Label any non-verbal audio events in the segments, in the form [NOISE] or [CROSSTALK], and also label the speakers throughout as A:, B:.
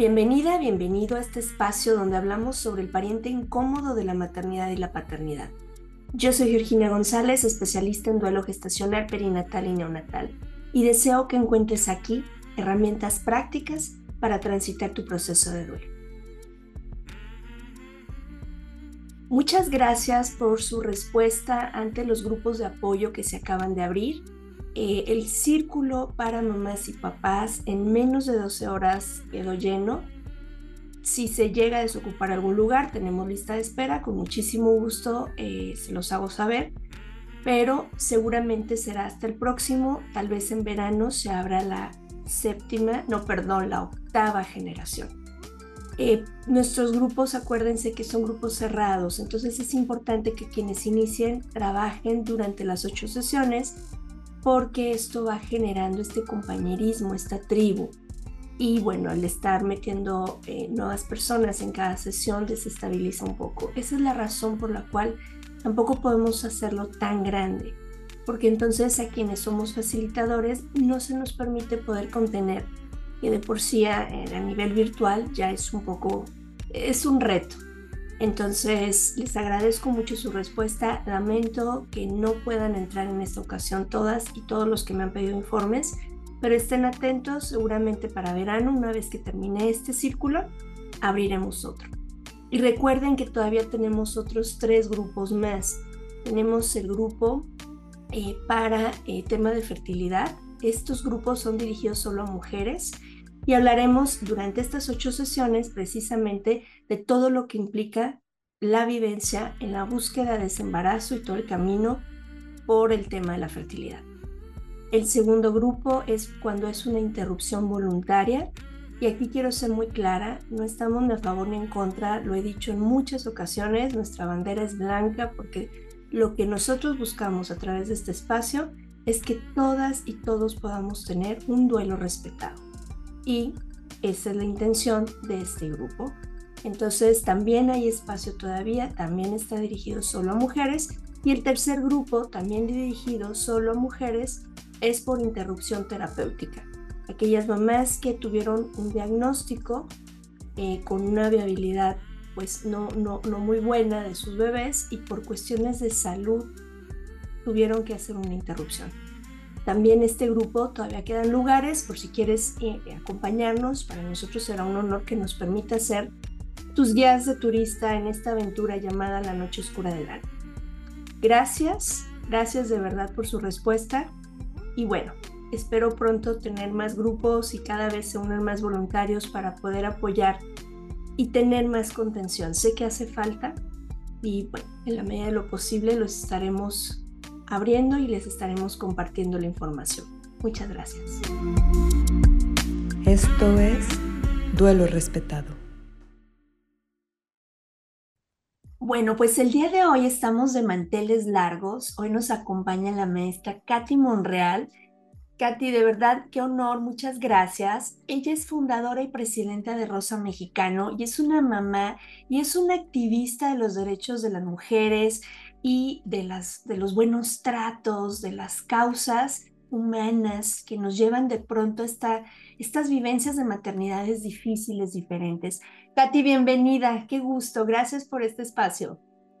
A: Bienvenida, bienvenido a este espacio donde hablamos sobre el pariente incómodo de la maternidad y la paternidad. Yo soy Georgina González, especialista en duelo gestacional, perinatal y neonatal, y deseo que encuentres aquí herramientas prácticas para transitar tu proceso de duelo. Muchas gracias por su respuesta ante los grupos de apoyo que se acaban de abrir eh, el círculo para mamás y papás en menos de 12 horas quedó lleno. Si se llega a desocupar algún lugar, tenemos lista de espera, con muchísimo gusto eh, se los hago saber, pero seguramente será hasta el próximo, tal vez en verano se abra la séptima, no, perdón, la octava generación. Eh, nuestros grupos, acuérdense que son grupos cerrados, entonces es importante que quienes inicien trabajen durante las ocho sesiones porque esto va generando este compañerismo, esta tribu. Y bueno, al estar metiendo eh, nuevas personas en cada sesión desestabiliza un poco. Esa es la razón por la cual tampoco podemos hacerlo tan grande, porque entonces a quienes somos facilitadores no se nos permite poder contener, que de por sí a, a nivel virtual ya es un poco, es un reto. Entonces, les agradezco mucho su respuesta. Lamento que no puedan entrar en esta ocasión todas y todos los que me han pedido informes, pero estén atentos, seguramente para verano, una vez que termine este círculo, abriremos otro. Y recuerden que todavía tenemos otros tres grupos más. Tenemos el grupo eh, para eh, tema de fertilidad. Estos grupos son dirigidos solo a mujeres y hablaremos durante estas ocho sesiones precisamente de todo lo que implica la vivencia en la búsqueda de ese embarazo y todo el camino por el tema de la fertilidad. El segundo grupo es cuando es una interrupción voluntaria y aquí quiero ser muy clara, no estamos ni a favor ni en contra, lo he dicho en muchas ocasiones, nuestra bandera es blanca porque lo que nosotros buscamos a través de este espacio es que todas y todos podamos tener un duelo respetado y esa es la intención de este grupo. Entonces también hay espacio todavía, también está dirigido solo a mujeres y el tercer grupo, también dirigido solo a mujeres, es por interrupción terapéutica. Aquellas mamás que tuvieron un diagnóstico eh, con una viabilidad pues no, no, no muy buena de sus bebés y por cuestiones de salud tuvieron que hacer una interrupción. También este grupo todavía quedan lugares por si quieres eh, acompañarnos. Para nosotros será un honor que nos permita ser tus guías de turista en esta aventura llamada La Noche Oscura del Alma. Gracias, gracias de verdad por su respuesta. Y bueno, espero pronto tener más grupos y cada vez se unen más voluntarios para poder apoyar y tener más contención. Sé que hace falta y bueno, en la medida de lo posible los estaremos abriendo y les estaremos compartiendo la información. Muchas gracias.
B: Esto es Duelo Respetado.
A: Bueno, pues el día de hoy estamos de manteles largos. Hoy nos acompaña la maestra Katy Monreal. Katy, de verdad, qué honor, muchas gracias. Ella es fundadora y presidenta de Rosa Mexicano y es una mamá y es una activista de los derechos de las mujeres, y de, las, de los buenos tratos, de las causas humanas que nos llevan de pronto a esta, estas vivencias de maternidades difíciles, diferentes. Katy, bienvenida, qué gusto, gracias por este espacio.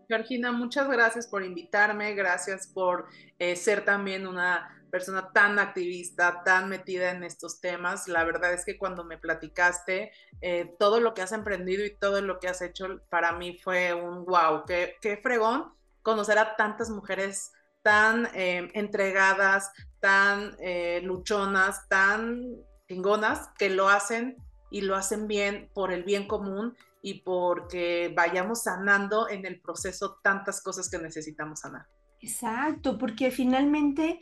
C: Georgina, muchas gracias por invitarme, gracias por eh, ser también una persona tan activista, tan metida en estos temas. La verdad es que cuando me platicaste eh, todo lo que has emprendido y todo lo que has hecho, para mí fue un wow, qué, qué fregón conocer a tantas mujeres tan eh, entregadas, tan luchonas, tan chingonas, que lo hacen y lo hacen bien por el bien común y porque vayamos sanando en el proceso tantas cosas que necesitamos sanar.
A: Exacto, porque finalmente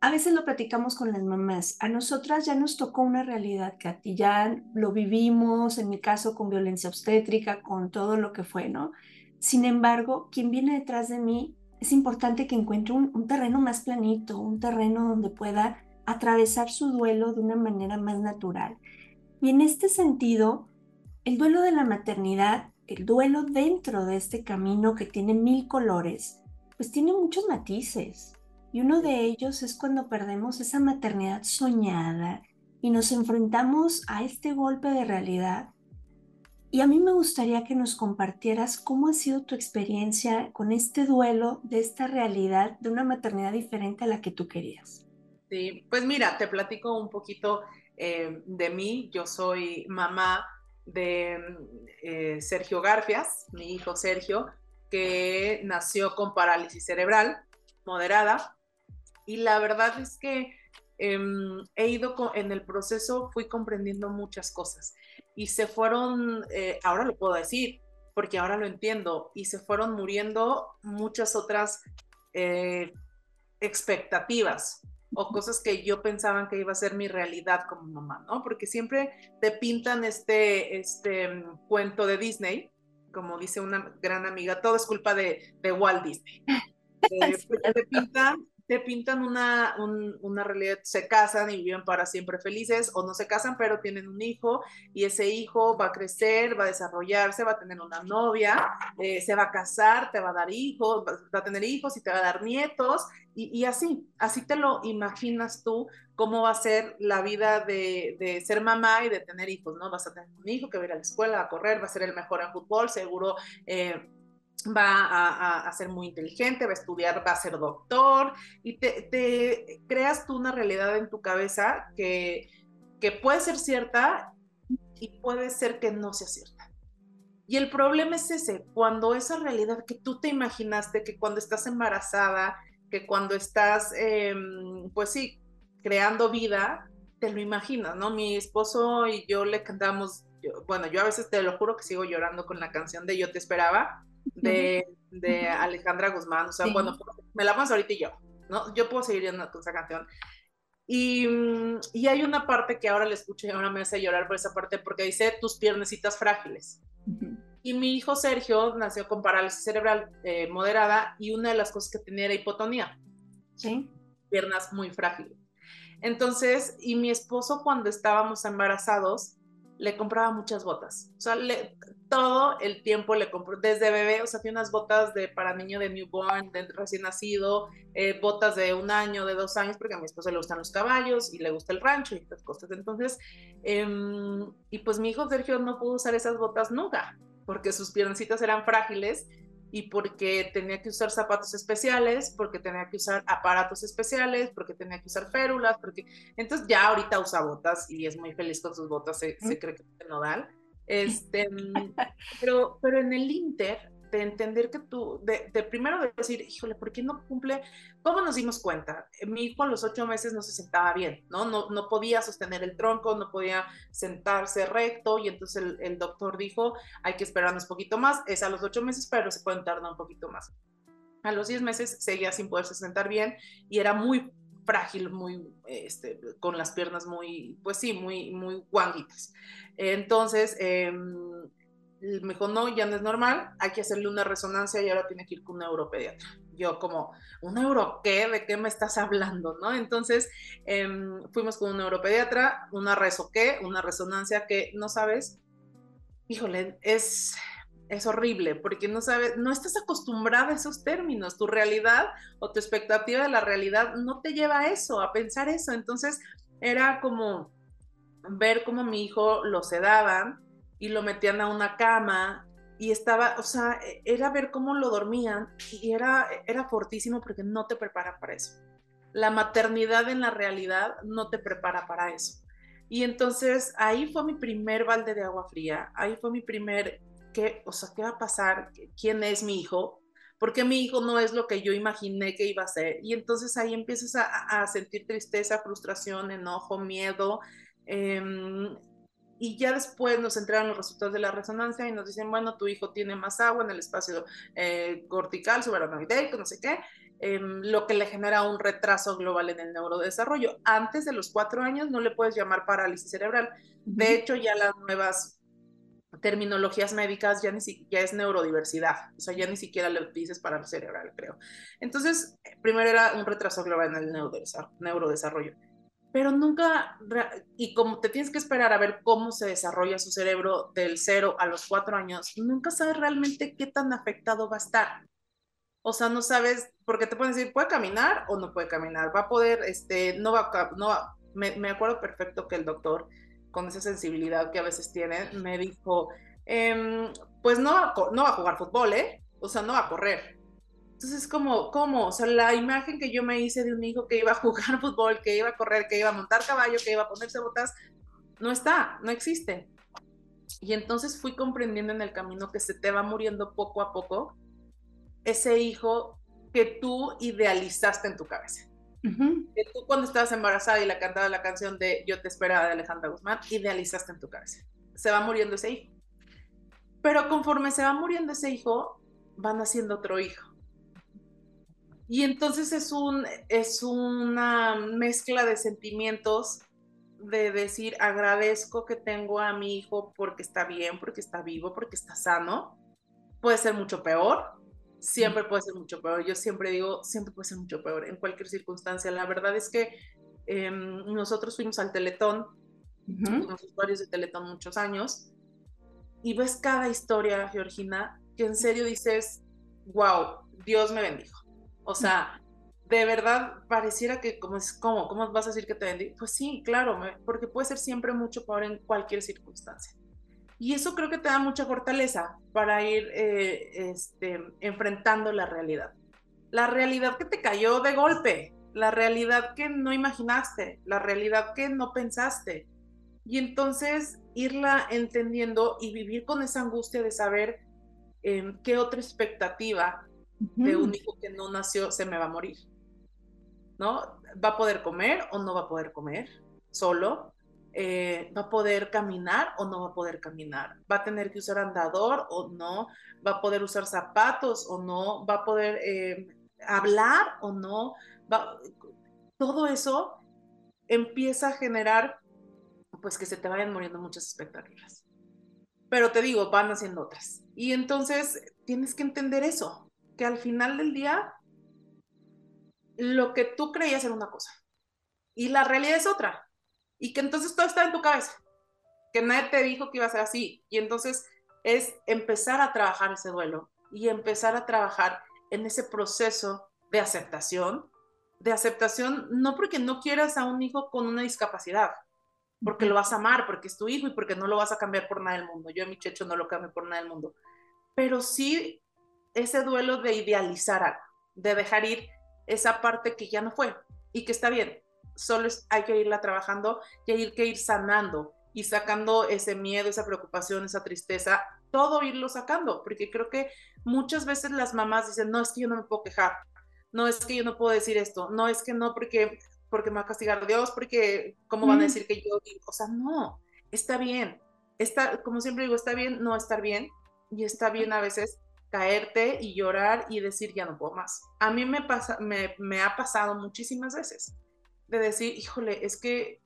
A: a veces lo platicamos con las mamás. A nosotras ya nos tocó una realidad, Katy, ya lo vivimos, en mi caso con violencia obstétrica, con todo lo que fue, ¿no? Sin embargo, quien viene detrás de mí es importante que encuentre un, terreno más planito, un terreno donde pueda atravesar su duelo de una manera más natural. Y en este sentido, el duelo de la maternidad, el duelo dentro de este camino que tiene mil colores, pues tiene muchos matices. Y uno de ellos es cuando perdemos esa maternidad soñada, y nos enfrentamos a este golpe de realidad. Y a mí me gustaría que nos compartieras cómo ha sido tu experiencia con este duelo de esta realidad de una maternidad diferente a la que tú querías.
C: Pues mira, te platico un poquito eh, de mí. Yo soy mamá de eh, Sergio Garfias, mi hijo Sergio, que nació con parálisis cerebral moderada. Y la verdad es que em, he ido en el proceso, fui comprendiendo muchas cosas y se fueron, eh, ahora lo puedo decir, porque ahora lo entiendo, y se fueron muriendo muchas otras expectativas o cosas que yo pensaba que iba a ser mi realidad como mamá, ¿no? Porque siempre te pintan este, este mm, cuento de Disney, como dice una gran amiga, todo es culpa de, de Walt Disney. [LAUGHS] Eh, te pintan te pintan una, una realidad, se casan y viven para siempre felices o no se casan pero tienen un hijo y ese hijo va a crecer, va a desarrollarse, va a tener una novia, eh, se va a casar, te va a dar hijos, va a tener hijos y te va a dar nietos y, y así, así te lo imaginas tú cómo va a ser la vida de, de, ser mamá y de tener hijos, ¿no? Vas a tener un hijo que va a ir a la escuela, a correr, va a ser el mejor en fútbol, seguro. Eh, va a, ser muy inteligente, va a estudiar, va a ser doctor y te, creas tú una realidad en tu cabeza que, que puede ser cierta y puede ser que no sea cierta. Y el problema es ese, cuando esa realidad que tú te imaginaste, que cuando estás embarazada, que cuando estás, em, pues sí, creando vida, te lo imaginas, ¿no? Mi esposo y yo le cantamos, bueno, yo a veces te lo juro que sigo llorando con la canción de Yo te esperaba, de, de Alejandra Guzmán. O sea, bueno, me la pones ahorita y yo, ¿no? Yo puedo seguir con esa canción. Y, y, hay una parte que ahora le escucho y ahora me hace llorar por esa parte porque dice tus piernecitas frágiles. Y mi hijo Sergio nació con parálisis cerebral eh, moderada y una de las cosas que tenía era hipotonía.
A: Sí.
C: Piernas muy frágiles. Entonces, y mi esposo cuando estábamos embarazados, le compraba muchas botas. O sea, le, todo el tiempo le compró, desde bebé, o sea, tiene unas botas de, para niño de newborn, de recién nacido, eh, botas de un año, de dos años, porque a mi esposo le gustan los caballos y le gusta el rancho y estas cosas. Entonces, em, y pues mi hijo Sergio no pudo usar esas botas nunca, porque sus piernacitas eran frágiles y porque tenía que usar zapatos especiales, porque tenía que usar aparatos especiales, porque tenía que usar férulas, porque entonces ya ahorita usa botas y es muy feliz con sus botas, se, se cree que es nodal. [LAUGHS] Este, pero, pero en el Inter de entender que tú, de, primero de decir, híjole, ¿por qué no cumple? ¿Cómo nos dimos cuenta? Mi hijo a los ocho meses no se sentaba bien, ¿no? No, no podía sostener el tronco, no podía sentarse recto y entonces el, el doctor dijo, hay que esperarnos un poquito más, es a los ocho meses, pero se pueden tardar un poquito más. A los diez meses seguía sin poderse sentar bien y era muy frágil, muy, este, con las piernas muy, pues sí, muy, muy guanguitas. Entonces, eh, me dijo, no, ya no es normal, hay que hacerle una resonancia y ahora tiene que ir con un neuropediatra. Yo como, ¿un euro qué? ¿De qué me estás hablando? ¿No? Entonces em, fuimos con un neuropediatra, una reso qué, una resonancia que no sabes, híjole, es, es horrible porque no sabes, no estás acostumbrada a esos términos, tu realidad o tu expectativa de la realidad no te lleva a eso, a pensar eso. Entonces era como ver cómo mi hijo lo sedaban, y lo metían a una cama y estaba, o sea, e, era ver cómo lo dormían y era, era fortísimo porque no te prepara para eso. La maternidad en la realidad no te prepara para eso. Y entonces ahí fue mi primer balde de agua fría, ahí fue mi primer, ¿qué, o sea, ¿qué va a pasar? ¿Quién es mi hijo? Porque mi hijo no es lo que yo imaginé que iba a ser. Y entonces ahí empiezas a, a sentir tristeza, frustración, enojo, miedo. Eh, y ya después nos entregan los resultados de la resonancia y nos dicen, bueno, tu hijo tiene más agua en el espacio eh, cortical, subaracnoideico, no sé qué, em, lo que le genera un retraso global en el neurodesarrollo. Antes de los cuatro años no le puedes llamar parálisis cerebral. De hecho, ya las nuevas terminologías médicas ya, ni ya es neurodiversidad, o sea, ya ni siquiera le dices parálisis cerebral, creo. Entonces, primero era un retraso global en el neurodesarrollo pero nunca, y como te tienes que esperar a ver cómo se desarrolla su cerebro del cero a los cuatro años, nunca sabes realmente qué tan afectado va a estar. O sea, no sabes, porque te pueden decir, puede caminar o no puede caminar, va a poder, este, no va, no me, acuerdo perfecto que el doctor, con esa sensibilidad que a veces tiene, me dijo, em, pues no, no va a jugar fútbol, ¿eh? O sea, no va a correr. Entonces, como, ¿cómo? O sea, la imagen que yo me hice de un hijo que iba a jugar [LAUGHS] fútbol, que iba a correr, que iba a montar caballo, que iba a ponerse botas, no está, no existe. Y entonces fui comprendiendo en el camino que se te va muriendo poco a poco ese hijo que tú idealizaste en tu cabeza. Que tú cuando estabas embarazada y la cantaba la canción de Yo te esperaba de Alejandra Guzmán, idealizaste en tu cabeza. Se va muriendo ese hijo. Pero conforme se va muriendo ese hijo, van naciendo otro hijo. Y entonces es, un, es una mezcla de sentimientos de decir agradezco que tengo a mi hijo porque está bien, porque está vivo, porque está sano. Puede ser mucho peor, siempre puede ser mucho peor. Yo siempre digo, siempre puede ser mucho peor en cualquier circunstancia. La verdad es que em, nosotros fuimos al Teletón, fuimos usuarios de Teletón muchos años, y ves cada historia, Georgina, que en serio dices, wow, Dios me bendijo. O sea, de verdad pareciera que, como es, ¿cómo? ¿Cómo vas a decir que te bendijo? Pues sí, claro, porque puede ser siempre mucho peor en cualquier circunstancia. Y eso creo que te da mucha fortaleza para ir eh, este, enfrentando la realidad. La realidad que te cayó de golpe, la realidad que no imaginaste, la realidad que no pensaste. Y entonces irla entendiendo y vivir con esa angustia de saber em, qué otra expectativa de un hijo que no nació se me va a morir. ¿No? ¿Va a poder comer o no va a poder comer solo? Eh, va a poder caminar o no va a poder caminar, va a tener que usar andador o no, va a poder usar zapatos o no, va a poder eh, hablar o no, todo eso empieza a generar pues que se te vayan muriendo muchas expectativas. Pero te digo, van haciendo otras. Y entonces tienes que entender eso, que al final del día lo que tú creías era una cosa y la realidad es otra y que entonces todo está en tu cabeza, que nadie te dijo que iba a ser así. Y entonces es empezar a trabajar ese duelo y empezar a trabajar en ese proceso de aceptación, de aceptación no porque no quieras a un hijo con una discapacidad, porque lo vas a amar, porque es tu hijo y porque no lo vas a cambiar por nada del mundo. Yo a mi checho no lo cambio por nada del mundo. Pero sí ese duelo de idealizar algo, de dejar ir esa parte que ya no fue y que está bien, solo hay que irla trabajando y hay que ir sanando y sacando ese miedo, esa preocupación, esa tristeza, todo irlo sacando, porque creo que muchas veces las mamás dicen, no, es que yo no me puedo quejar, no es que yo no puedo decir esto, no es que no, porque, porque me va a castigar Dios, porque cómo van a decir que yo, o sea, no, está bien, está, como siempre digo, está bien no estar bien y está bien a veces caerte y llorar y decir ya no puedo más. A mí me, pasa, me, me ha pasado muchísimas veces de decir, híjole, es que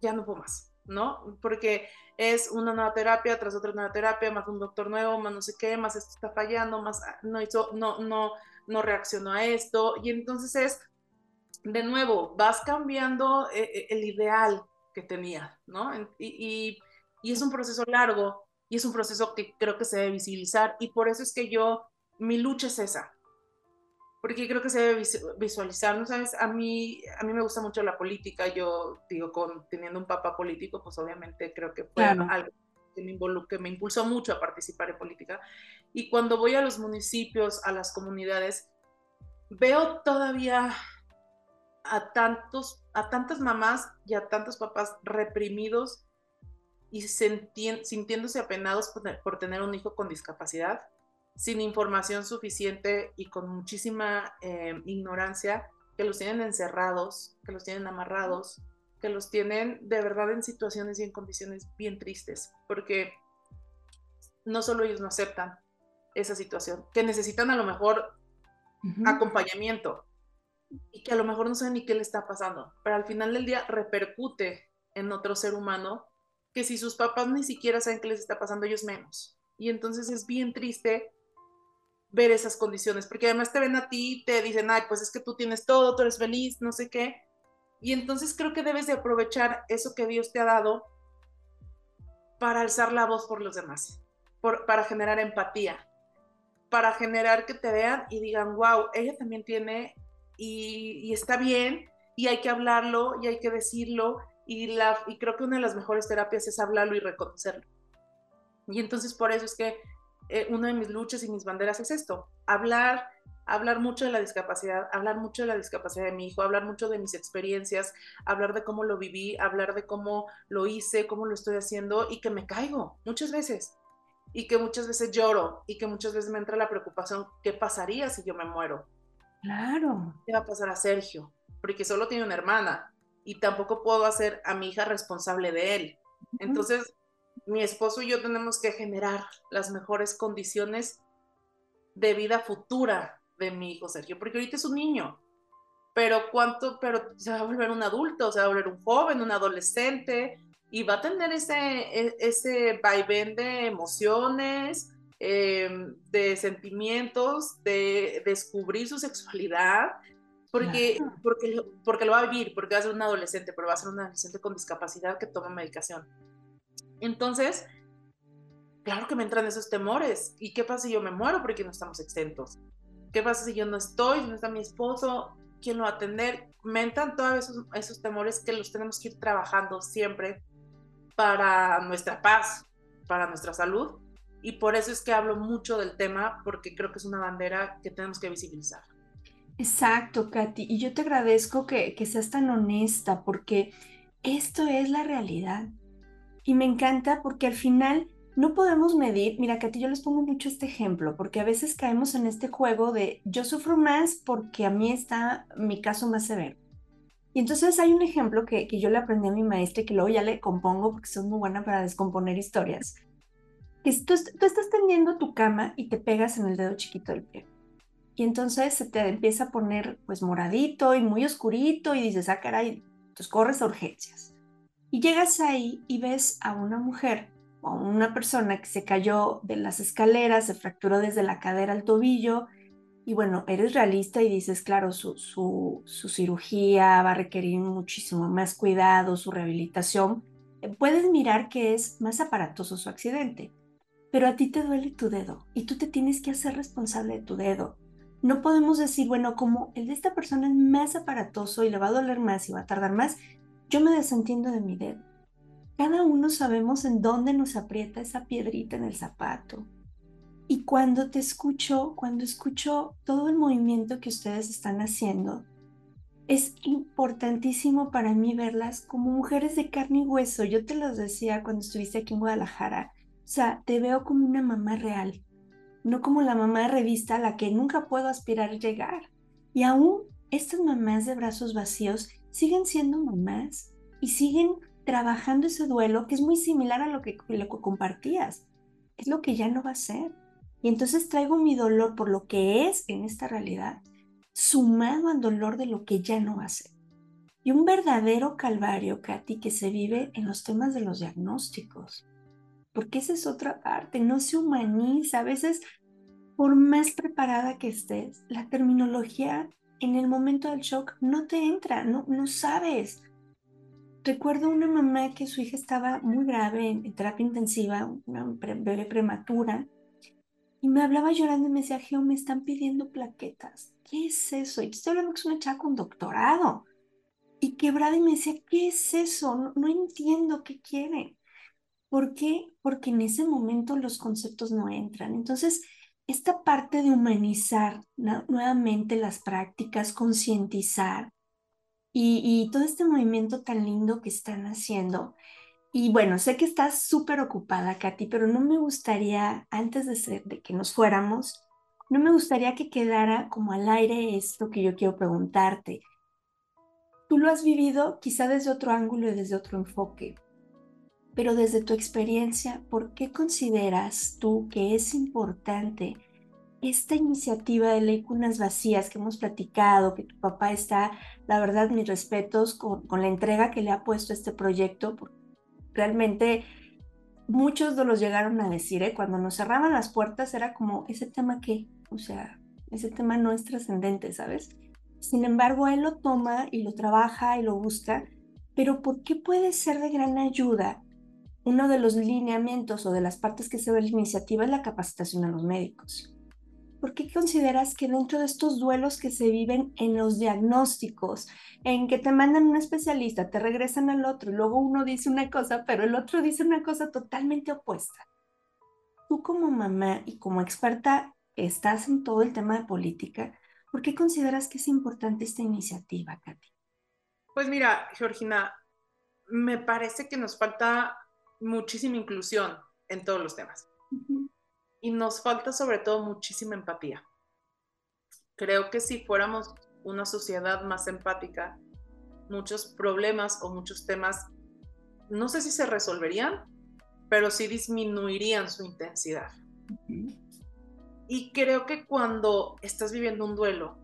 C: ya no puedo más, ¿no? Porque es una nueva terapia tras otra nueva terapia, más un doctor nuevo, más no sé qué, más esto está fallando, más ah, no hizo, no, no, no reaccionó a esto. Y entonces es, de nuevo, vas cambiando eh, eh, el ideal que tenía, ¿no? Y, y, es un proceso largo y es un proceso que creo que se debe visibilizar y por eso es que yo, mi lucha es esa, porque creo que se debe visualizar, ¿no sabes? A mí, a mí me gusta mucho la política, yo digo, con, teniendo un papá político, pues obviamente creo que fue algo que me, que me impulsó mucho a participar en política. Y cuando voy a los municipios, a las comunidades, veo todavía a, tantos, a tantas mamás y a tantos papás reprimidos y sintiéndose apenados por tener un hijo con discapacidad sin información suficiente y con muchísima eh, ignorancia, que los tienen encerrados, que los tienen amarrados, que los tienen de verdad en situaciones y en condiciones bien tristes, porque no solo ellos no aceptan esa situación, que necesitan a lo mejor acompañamiento y que a lo mejor no saben ni qué le está pasando, pero al final del día repercute en otro ser humano que si sus papás ni siquiera saben qué les está pasando, ellos menos. Y entonces es bien triste ver esas condiciones, porque además te ven a ti, te dicen, ay, pues es que tú tienes todo, tú eres feliz, no sé qué. Y entonces creo que debes de aprovechar eso que Dios te ha dado para alzar la voz por los demás, para generar empatía, para generar que te vean y digan, wow, ella también tiene y, y está bien y hay que hablarlo y hay que decirlo y, la, y creo que una de las mejores terapias es hablarlo y reconocerlo. Y entonces por eso es que eh, una de mis luchas y mis banderas es esto, hablar, hablar mucho de la discapacidad, hablar mucho de la discapacidad de mi hijo, hablar mucho de mis experiencias, hablar de cómo lo viví, hablar de cómo lo hice, cómo lo estoy haciendo y que me caigo muchas veces y que muchas veces lloro y que muchas veces me entra la preocupación, ¿qué pasaría si yo me muero?
A: Claro.
C: ¿Qué va a pasar a Sergio? Porque solo tiene una hermana y tampoco puedo hacer a mi hija responsable de él. Entonces, mi esposo y yo tenemos que generar las mejores condiciones de vida futura de mi hijo Sergio, porque ahorita es un niño, pero cuánto, pero se va a volver un adulto, se va a volver un joven, un adolescente, y va a tener ese, e, ese vaivén de emociones, em, de sentimientos, de descubrir su sexualidad, porque, porque, porque lo va a vivir, porque va a ser un adolescente, pero va a ser un adolescente con discapacidad que toma medicación. Entonces, claro que me entran esos temores. ¿Y qué pasa si yo me muero porque no estamos exentos? ¿Qué pasa si yo no estoy, si no está mi esposo? ¿Quién lo va a atender? Me entran todos esos, esos temores que los tenemos que ir trabajando siempre para nuestra paz, para nuestra salud. Y por eso es que hablo mucho del tema, porque creo que es una bandera que tenemos que visibilizar.
A: Exacto, Katy. Y yo te agradezco que, que seas tan honesta, porque esto es la realidad. Y me encanta porque al final no podemos medir, mira Katy, yo les pongo mucho este ejemplo, porque a veces caemos en este juego de yo sufro más porque a mí está mi caso más severo. Y entonces hay un ejemplo que, que yo le aprendí a mi maestra y que luego ya le compongo porque soy muy buena para descomponer historias. Que tú, tú estás tendiendo tu cama y te pegas en el dedo chiquito del pie. Y entonces se te empieza a poner pues moradito y muy oscurito y dices, ah, caray, entonces corres a urgencias. Y llegas ahí y ves a una mujer o una persona que se cayó de las escaleras, se fracturó desde la cadera al tobillo. Y bueno, eres realista y dices, claro, su, su, su cirugía va a requerir muchísimo más cuidado, su rehabilitación. Eh, puedes mirar que es más aparatoso su accidente, pero a ti te duele tu dedo y tú te tienes que hacer responsable de tu dedo. No podemos decir, bueno, como el de esta persona es más aparatoso y le va a doler más y va a tardar más, yo me desentiendo de mi dedo. Cada uno sabemos en dónde nos aprieta esa piedrita en el zapato. Y cuando te escucho, cuando escucho todo el movimiento que ustedes están haciendo, es importantísimo para mí verlas como mujeres de carne y hueso. Yo te lo decía cuando estuviste aquí en Guadalajara. O sea, te veo como una mamá real, no como la mamá de revista a la que nunca puedo aspirar a llegar. Y aún estas mamás de brazos vacíos siguen siendo mamás y siguen trabajando ese duelo que es muy similar a lo que, lo que compartías. Es lo que ya no va a ser. Y entonces traigo mi dolor por lo que es en esta realidad, sumado al dolor de lo que ya no va a ser. Y un verdadero calvario, Katy, que se vive en los temas de los diagnósticos. Porque esa es otra parte, no se humaniza. A veces, por más preparada que estés, la terminología en el momento del shock no te entra, no, no sabes. Recuerdo una mamá que su hija estaba muy grave en, terapia intensiva, una bebé prematura, y me hablaba llorando y me decía, Geo, me están pidiendo plaquetas. ¿Qué es eso? Y estoy hablando que es una chava con doctorado. Y quebrada y me decía, ¿qué es eso? No, no entiendo qué quiere. ¿Por qué? Porque en ese momento los conceptos no entran. Entonces, esta parte de humanizar nuevamente las prácticas, concientizar y, todo este movimiento tan lindo que están haciendo. Y bueno, sé que estás súper ocupada, Katy, pero no me gustaría, antes de, ser, de que nos fuéramos, no me gustaría que quedara como al aire esto que yo quiero preguntarte. Tú lo has vivido quizá desde otro ángulo y desde otro enfoque. Pero desde tu experiencia, ¿por qué consideras tú que es importante esta iniciativa de Ley Cunas Vacías que hemos platicado, que tu papá está, la verdad, mis respetos con, la entrega que le ha puesto este proyecto? Realmente muchos de los llegaron a decir, ¿eh? cuando nos cerraban las puertas era como, ese tema qué, o sea, ese tema no es trascendente, ¿sabes? Sin embargo, él lo toma y lo trabaja y lo busca, pero ¿por qué puede ser de gran ayuda uno de los lineamientos o de las partes que se ve la iniciativa es la capacitación a los médicos. ¿por qué consideras que dentro de estos duelos que se viven en los diagnósticos, en que te mandan un especialista, te regresan al otro, y luego uno dice una cosa, pero el otro dice una cosa totalmente opuesta? Tú como mamá y como experta estás en todo el tema de política, ¿por qué consideras que es importante esta iniciativa, Katy?
C: Pues mira, Georgina, me parece que nos falta muchísima inclusión en todos los temas. Y nos falta sobre todo muchísima empatía. Creo que si fuéramos una sociedad más empática, muchos problemas o muchos temas, no sé si se resolverían, pero sí disminuirían su intensidad. Y creo que cuando estás viviendo un duelo,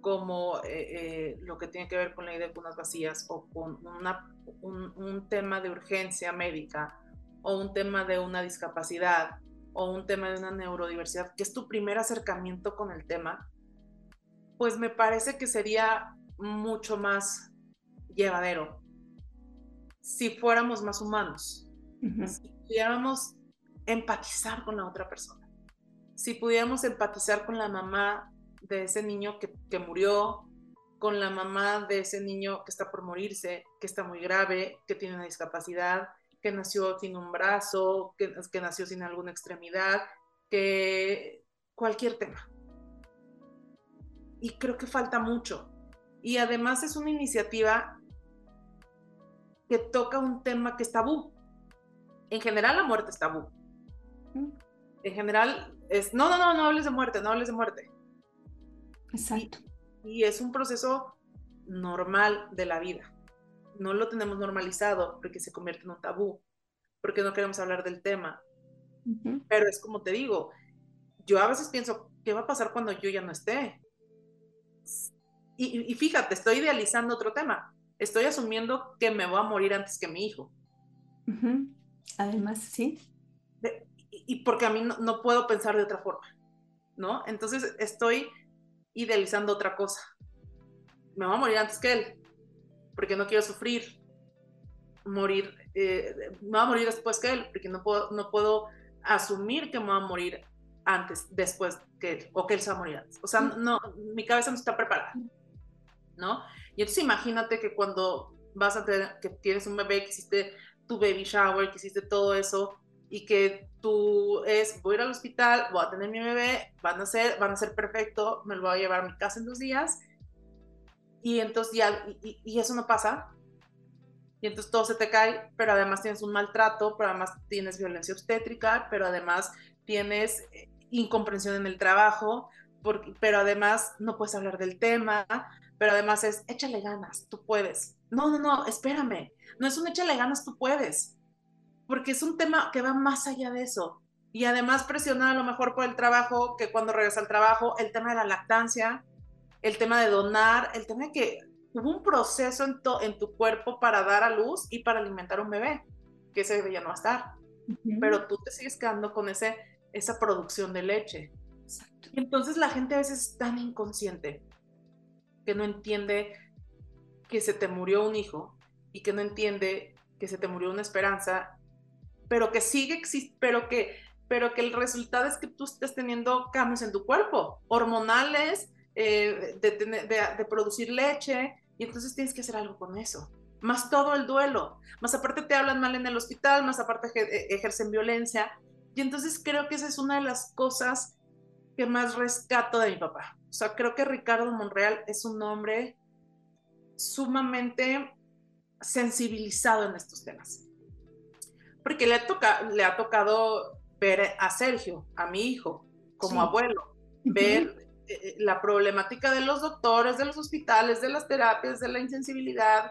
C: como eh, eh, lo que tiene que ver con la idea de cunas vacías o con un, un, tema de urgencia médica o un tema de una discapacidad o un tema de una neurodiversidad, que es tu primer acercamiento con el tema, pues me parece que sería mucho más llevadero si fuéramos más humanos, si pudiéramos empatizar con la otra persona, si pudiéramos empatizar con la mamá de ese niño que, que, murió, con la mamá de ese niño que está por morirse, que está muy grave, que tiene una discapacidad, que nació sin un brazo, que, que nació sin alguna extremidad, que cualquier tema. Y creo que falta mucho. Y además es una iniciativa que toca un tema que es tabú. En general la muerte es tabú. En general es, no, no, no, no hables de muerte, no hables de muerte.
A: Exacto.
C: Y, es un proceso normal de la vida. No lo tenemos normalizado porque se convierte en un tabú, porque no queremos hablar del tema. Pero es como te digo, yo a veces pienso, ¿qué va a pasar cuando yo ya no esté? Y, fíjate, estoy idealizando otro tema. Estoy asumiendo que me voy a morir antes que mi hijo.
A: Además, sí.
C: y, porque a mí no, no, puedo pensar de otra forma, ¿no? Entonces estoy idealizando otra cosa. Me voy a morir antes que él, porque no quiero sufrir. Morir, eh, me voy a morir después que él, porque no puedo, no puedo asumir que me voy a morir antes, después que él, o que él se va a morir antes. O sea, no, mi cabeza no está preparada, ¿no? Y entonces imagínate que cuando vas a tener, que tienes un bebé, que hiciste tu baby shower, que hiciste todo eso, y que tú es, voy a ir al hospital, voy a tener mi bebé, van a ser, van a ser perfecto, me lo voy a llevar a mi casa en dos días, y entonces ya, y, eso no pasa, y entonces todo se te cae, pero además tienes un maltrato, pero además tienes violencia obstétrica, pero además tienes eh, incomprensión en el trabajo, porque, pero además no puedes hablar del tema, pero además es, échale ganas, tú puedes. No, no, no, espérame, no es un échale ganas, tú puedes porque es un tema que va más allá de eso. Y además presionar a lo mejor por el trabajo, que cuando regresa al trabajo, el tema de la lactancia, el tema de donar, el tema de que hubo un proceso en, en tu cuerpo para dar a luz y para alimentar a un bebé, que ese bebé ya no va a estar. Pero tú te sigues quedando con ese, esa producción de leche. entonces la gente a veces es tan inconsciente que no entiende que se te murió un hijo y que no entiende que se te murió una esperanza pero que sigue pero que, pero que el resultado es que tú estés teniendo cambios en tu cuerpo, hormonales, eh, de, de, producir leche, y entonces tienes que hacer algo con eso. Más todo el duelo, más aparte te hablan mal en el hospital, más aparte eh, ejercen violencia. Y entonces creo que esa es una de las cosas que más rescato de mi papá. O sea, creo que Ricardo Monreal es un hombre sumamente sensibilizado en estos temas porque le, toca, le ha tocado ver a Sergio, a mi hijo, como abuelo, ver eh, eh, la problemática de los doctores, de los hospitales, de las terapias, de la insensibilidad.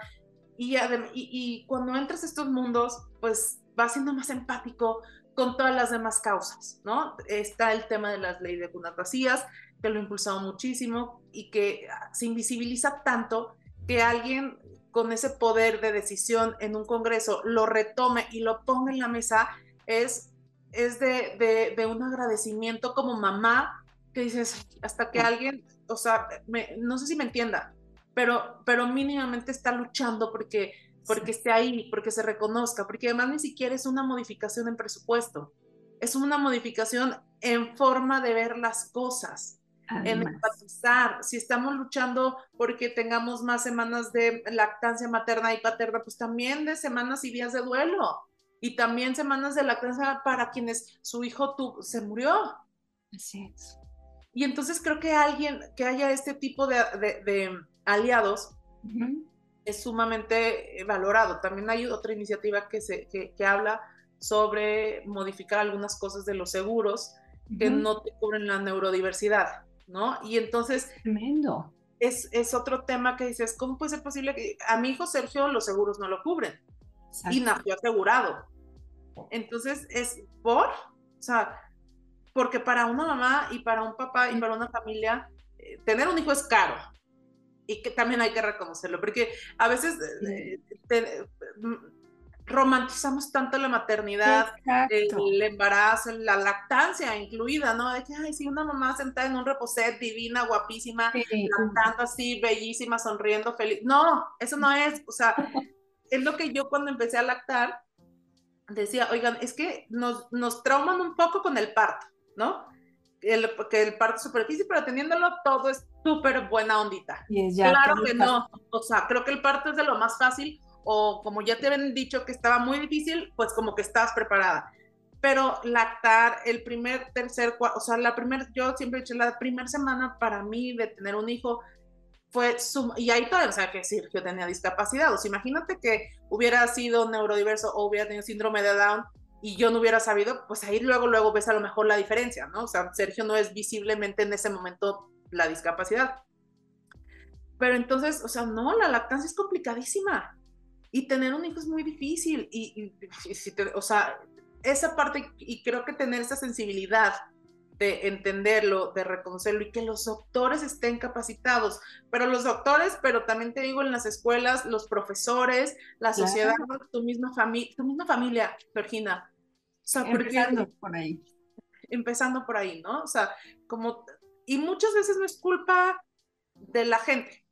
C: Y, y, cuando entras a estos mundos, pues vas siendo más empático con todas las demás causas, ¿no? Está el tema de las leyes de cunas vacías, que lo ha impulsado muchísimo y que se invisibiliza tanto que alguien con ese poder de decisión en un Congreso lo retome y lo ponga en la mesa, es, es de, de, un agradecimiento como mamá que dices, hasta que alguien, o sea, no sé si me entienda, pero, pero mínimamente está luchando porque, porque esté ahí, porque se reconozca, porque además ni siquiera es una modificación en presupuesto. es una modificación en forma de ver las cosas, en empatizar. Si estamos luchando porque tengamos más semanas de lactancia materna y paterna, pues también de semanas y días de duelo. Y también semanas de lactancia para quienes su hijo se murió.
A: Así es.
C: Y entonces creo que alguien, que haya este tipo de, aliados, es sumamente valorado. También hay otra iniciativa que, se, que habla sobre modificar algunas cosas de los seguros que no te cubren la neurodiversidad, ¿no? Y entonces...
A: Tremendo.
C: Es, es, otro tema que dices, ¿cómo puede ser posible que a mi hijo Sergio los seguros no lo cubren? Y nació asegurado. Entonces, es por, o sea, porque para una mamá y para un papá y para una familia, eh, tener un hijo es caro. Y que también hay que reconocerlo, porque a veces eh, romantizamos tanto la maternidad, el embarazo, la lactancia incluida, ¿no? De que, ay, sí, una mamá sentada en un reposet divina, guapísima, lactando así, bellísima, sonriendo, feliz. No, eso no es, o sea, es lo que yo cuando empecé a lactar decía, oigan, es que nos, nos trauman un poco con el parto, ¿no? El, que el parto es súper difícil, pero teniéndolo todo es súper buena ondita. claro que no, o sea, creo que el parto es de lo más fácil o como ya te habían dicho que estaba muy difícil, pues como que estás preparada. Pero lactar el primer, tercer, o sea, la primera, yo siempre he dicho, la primera semana para mí de tener un hijo fue, sum y ahí todavía, o sea, que yo tenía discapacidad, o sea, imagínate que hubiera sido neurodiverso o hubiera tenido síndrome de Down y yo no hubiera sabido, pues ahí luego, luego ves a lo mejor la diferencia, ¿no? O sea, Sergio no es visiblemente en ese momento la discapacidad. Pero entonces, o sea, no, la lactancia es complicadísima. Y tener un hijo es muy difícil. Y, o sea, esa parte, y creo que tener esa sensibilidad de entenderlo, de reconocerlo y que los doctores estén capacitados. Pero los doctores, pero también te digo en las escuelas, los profesores, la sociedad, tu misma familia, tu misma familia, Georgina.
A: O sea, empezando por ahí.
C: Empezando por ahí, ¿no? O sea, como, y muchas veces no es culpa de la gente,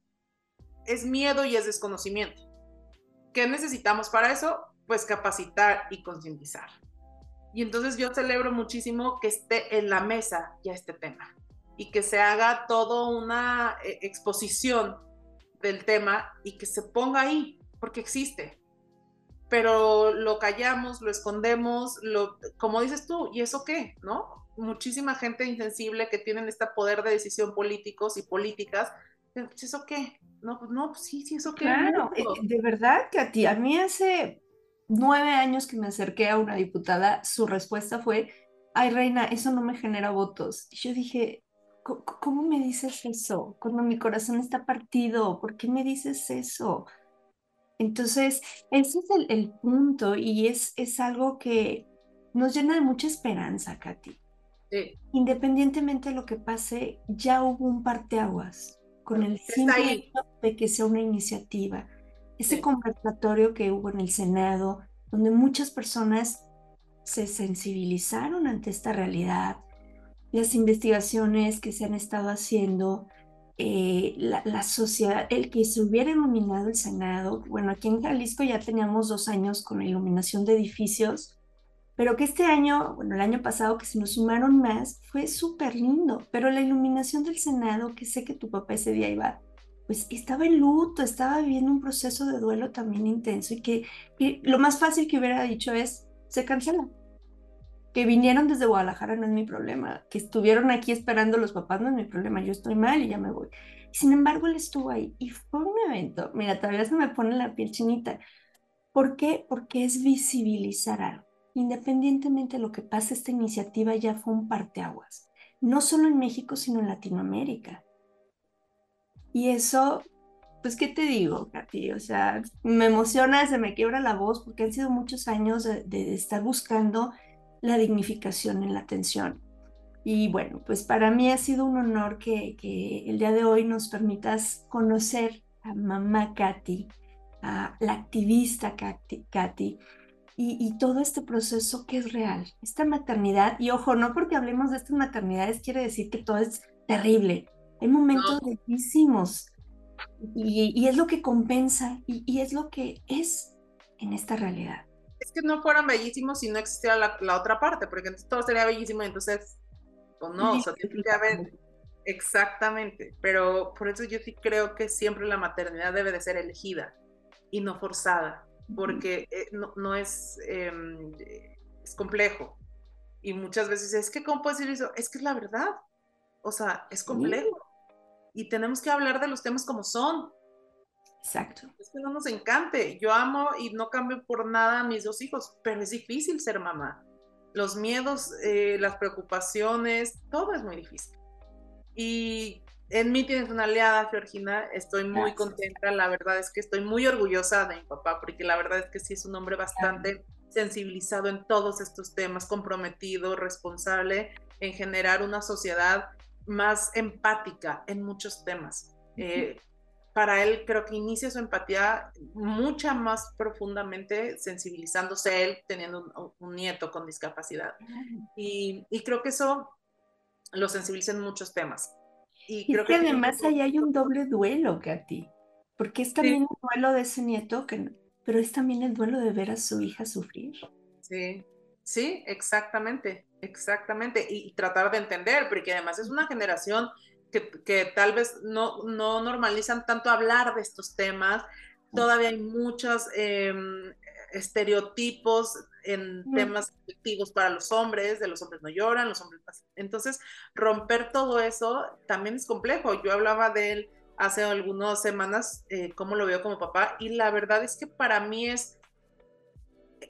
C: es miedo y es desconocimiento. ¿Qué necesitamos para eso? Pues capacitar y concientizar. Y entonces yo celebro muchísimo que esté en la mesa ya este tema y que se haga toda una eh, exposición del tema y que se ponga ahí, porque existe. Pero lo callamos, lo escondemos, lo, como dices tú, ¿y eso qué? ¿No? Muchísima gente insensible que tienen este poder de decisión políticos y políticas, ¿eso qué? No, pues no, pues sí, sí, eso
A: claro. Eh, de verdad que a ti, a mí hace nueve años que me acerqué a una diputada, su respuesta fue, ay, reina, eso no me genera votos. Y yo dije, ¿cómo me dices eso? Cuando mi corazón está partido, ¿por qué me dices eso? Entonces, ese es el, el punto y es, es algo que nos llena de mucha esperanza, Katy. Sí. Independientemente de lo que pase, ya hubo un parteaguas con el simple hecho de que sea una iniciativa. Ese conversatorio que hubo en el Senado, donde muchas personas se sensibilizaron ante esta realidad, las investigaciones que se han estado haciendo, eh, la, la, sociedad, el que se hubiera iluminado el Senado, bueno, aquí en Jalisco ya teníamos dos años con la iluminación de edificios, pero que este año, bueno, el año pasado que se nos sumaron más, fue súper lindo, pero la iluminación del Senado, que sé que tu papá ese día iba, pues estaba en luto, estaba viviendo un proceso de duelo también intenso y que, lo más fácil que hubiera dicho es, se cancela. Que vinieron desde Guadalajara no es mi problema, que estuvieron aquí esperando los papás no es mi problema, yo estoy mal y ya me voy. Sin embargo, él estuvo ahí y fue un evento, mira, todavía se me pone la piel chinita. ¿Por qué? Porque es visibilizar algo independientemente de lo que pase, esta iniciativa ya fue un parteaguas, no solo en México, sino en Latinoamérica. Y eso, pues, ¿qué te digo, Katy? O sea, me emociona, se me quiebra la voz, porque han sido muchos años de, estar buscando la dignificación en la atención. Y bueno, pues para mí ha sido un honor que, el día de hoy nos permitas conocer a mamá Katy, a la activista Katy, Katy y, todo este proceso que es real, esta maternidad, y ojo, no porque hablemos de estas maternidades quiere decir que todo es terrible, hay momentos bellísimos y, es lo que compensa y, es lo que es en esta realidad.
C: es que no fueran bellísimos si no existiera la, otra parte, porque entonces todo sería bellísimo y entonces, pues no, o sea, tiene que haber, exactamente, pero por eso yo sí creo que siempre la maternidad debe de ser elegida y no forzada, porque eh, no, es, em, es complejo. Y muchas veces es que, ¿cómo puedes decir eso? Es que es la verdad. O sea, es complejo. Y tenemos que hablar de los temas como son.
A: Exacto.
C: Es que no nos encante. Yo amo y no cambio por nada a mis dos hijos, pero es difícil ser mamá. Los miedos, eh, las preocupaciones, todo es muy difícil. Y en mí tienes una aliada, Georgina. Estoy muy contenta. La verdad es que estoy muy orgullosa de mi papá, porque la verdad es que sí es un hombre bastante sensibilizado en todos estos temas, comprometido, responsable en generar una sociedad más empática en muchos temas. Eh, para él creo que inicia su empatía mucha más profundamente sensibilizándose él teniendo un, nieto con discapacidad. Y, creo que eso lo sensibiliza en muchos temas.
A: Y, creo que, además ahí hay un doble duelo, Katy, porque es también un duelo de ese nieto, que, pero es también el duelo de ver a su hija sufrir.
C: Sí, sí, exactamente, exactamente. Y, y tratar de entender, porque además es una generación que, tal vez no, no, normalizan tanto hablar de estos temas. Todavía hay muchos em, estereotipos en temas afectivos para los hombres, de los hombres no lloran, los hombres... Entonces, romper todo eso también es complejo. Yo hablaba de él hace algunas semanas, eh, cómo lo veo como papá, y la verdad es que para mí es,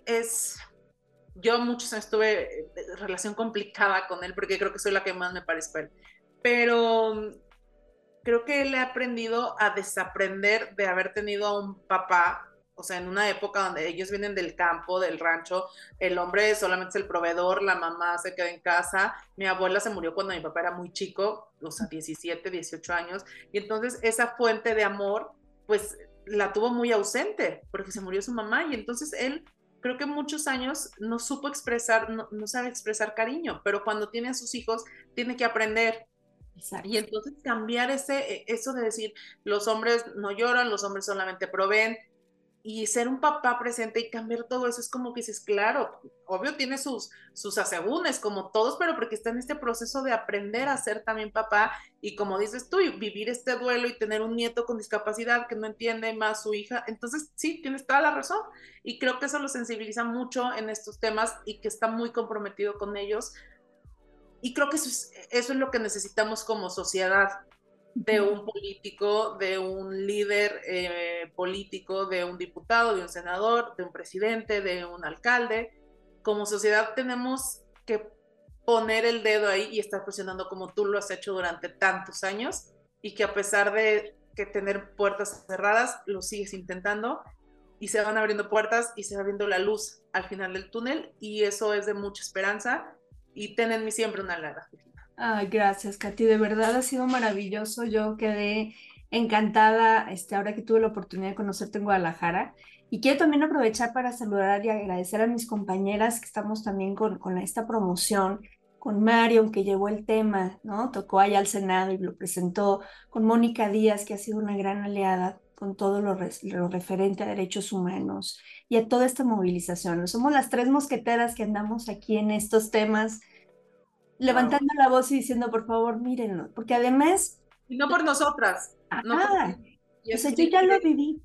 C: es, yo muchos años tuve eh, relación complicada con él, porque creo que soy la que más me parece a él pero creo que él ha aprendido a desaprender de haber tenido a un papá, o sea, en una época donde ellos vienen del campo, del rancho, el hombre solamente es el proveedor, la mamá se queda en casa, mi abuela se murió cuando mi papá era muy chico, o sea, 17, 18 años, y entonces esa fuente de amor, pues la tuvo muy ausente, porque se murió su mamá, y entonces él creo que muchos años no supo expresar, no, no, sabe expresar cariño, pero cuando tiene a sus hijos, tiene que aprender. Y entonces cambiar ese, e, eso de decir, los hombres no lloran, los hombres solamente proveen, y ser un papá presente y cambiar todo eso es como que dices, claro, obvio tiene sus, sus asegúnes como todos, pero porque está en este proceso de aprender a ser también papá y como dices tú, vivir este duelo y tener un nieto con discapacidad que no entiende más su hija. Entonces, sí, tienes toda la razón y creo que eso lo sensibiliza mucho en estos temas y que está muy comprometido con ellos y creo que eso es, eso es lo que necesitamos como sociedad, de un político, de un líder eh, político, de un diputado, de un senador, de un presidente, de un alcalde. Como sociedad tenemos que poner el dedo ahí y estar presionando como tú lo has hecho durante tantos años y que a pesar de que tener puertas cerradas, lo sigues intentando y se van abriendo puertas y se va viendo la luz al final del túnel y eso es de mucha esperanza y ten en mí siempre una lara.
A: Ay, gracias, Katy. De verdad ha sido maravilloso. Yo quedé encantada este, ahora que tuve la oportunidad de conocerte en Guadalajara. Y quiero también aprovechar para saludar y agradecer a mis compañeras que estamos también con, con esta promoción, con Mario, que llevó el tema, ¿no? Tocó allá al Senado y lo presentó, con Mónica Díaz, que ha sido una gran aliada con todo lo, lo, referente a derechos humanos y a toda esta movilización. Somos las tres mosqueteras que andamos aquí en estos temas, levantando la voz y diciendo, por favor, mírenlo, porque además...
C: Y no por nosotras.
A: no o sea, yo ya lo viví.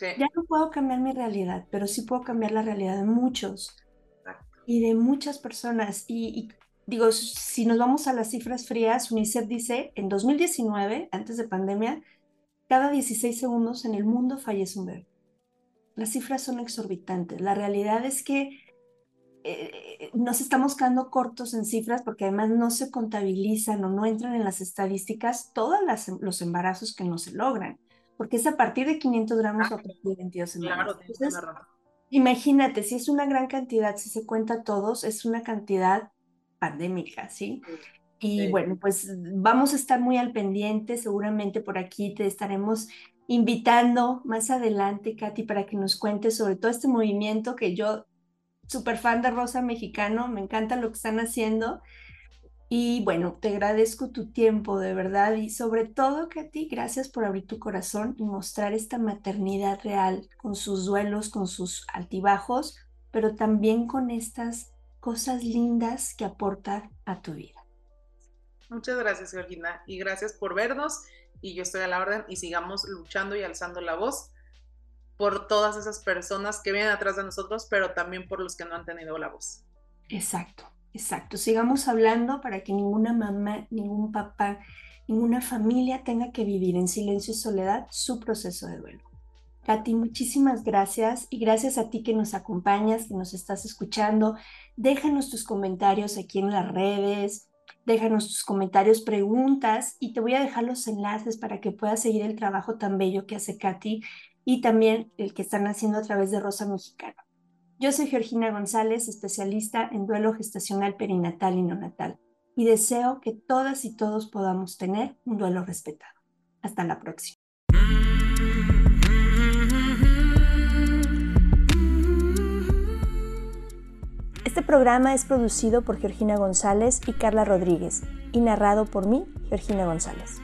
A: Ya no puedo cambiar mi realidad, pero sí puedo cambiar la realidad de muchos y de muchas personas. Y, y, digo, si nos vamos a las cifras frías, UNICEF dice, en 2019, antes de pandemia, cada 16 segundos en el mundo fallece un bebé. Las cifras son exorbitantes. La realidad es que eh, nos estamos quedando cortos en cifras porque además no se contabilizan o no entran en las estadísticas todos los embarazos que no se logran, porque es a partir de 500 gramos o a partir de 22 semanas. imagínate, si es una gran cantidad, si se cuenta todos, es una cantidad pandémica, ¿sí? Y bueno, pues vamos a estar muy al pendiente, seguramente por aquí te estaremos invitando más adelante, Katy, para que nos cuentes sobre todo este movimiento que yo, súper fan de Rosa Mexicano, me encanta lo que están haciendo. Y bueno, te agradezco tu tiempo, de verdad, y sobre todo que a ti, gracias por abrir tu corazón y mostrar esta maternidad real, con sus duelos, con sus altibajos, pero también con estas cosas lindas que aporta a tu vida.
C: Muchas gracias, Georgina, y gracias por vernos, y yo estoy a la orden, y sigamos luchando y alzando la voz por todas esas personas que vienen atrás de nosotros, pero también por los que no han tenido la voz.
A: Exacto. Exacto, sigamos hablando para que ninguna mamá, ningún papá, ninguna familia tenga que vivir en silencio y soledad su proceso de duelo. Katy, muchísimas gracias y gracias a ti que nos acompañas, que nos estás escuchando. Déjanos tus comentarios aquí en las redes, déjanos tus comentarios, preguntas y te voy a dejar los enlaces para que puedas seguir el trabajo tan bello que hace Katy y también el que están haciendo a través de Rosa Mexicana. Yo soy Georgina González, especialista en duelo gestacional perinatal y neonatal, y deseo que todas y todos podamos tener un duelo respetado. Hasta la próxima. Este programa es producido por Georgina González y Carla Rodríguez y narrado por mí, Georgina González.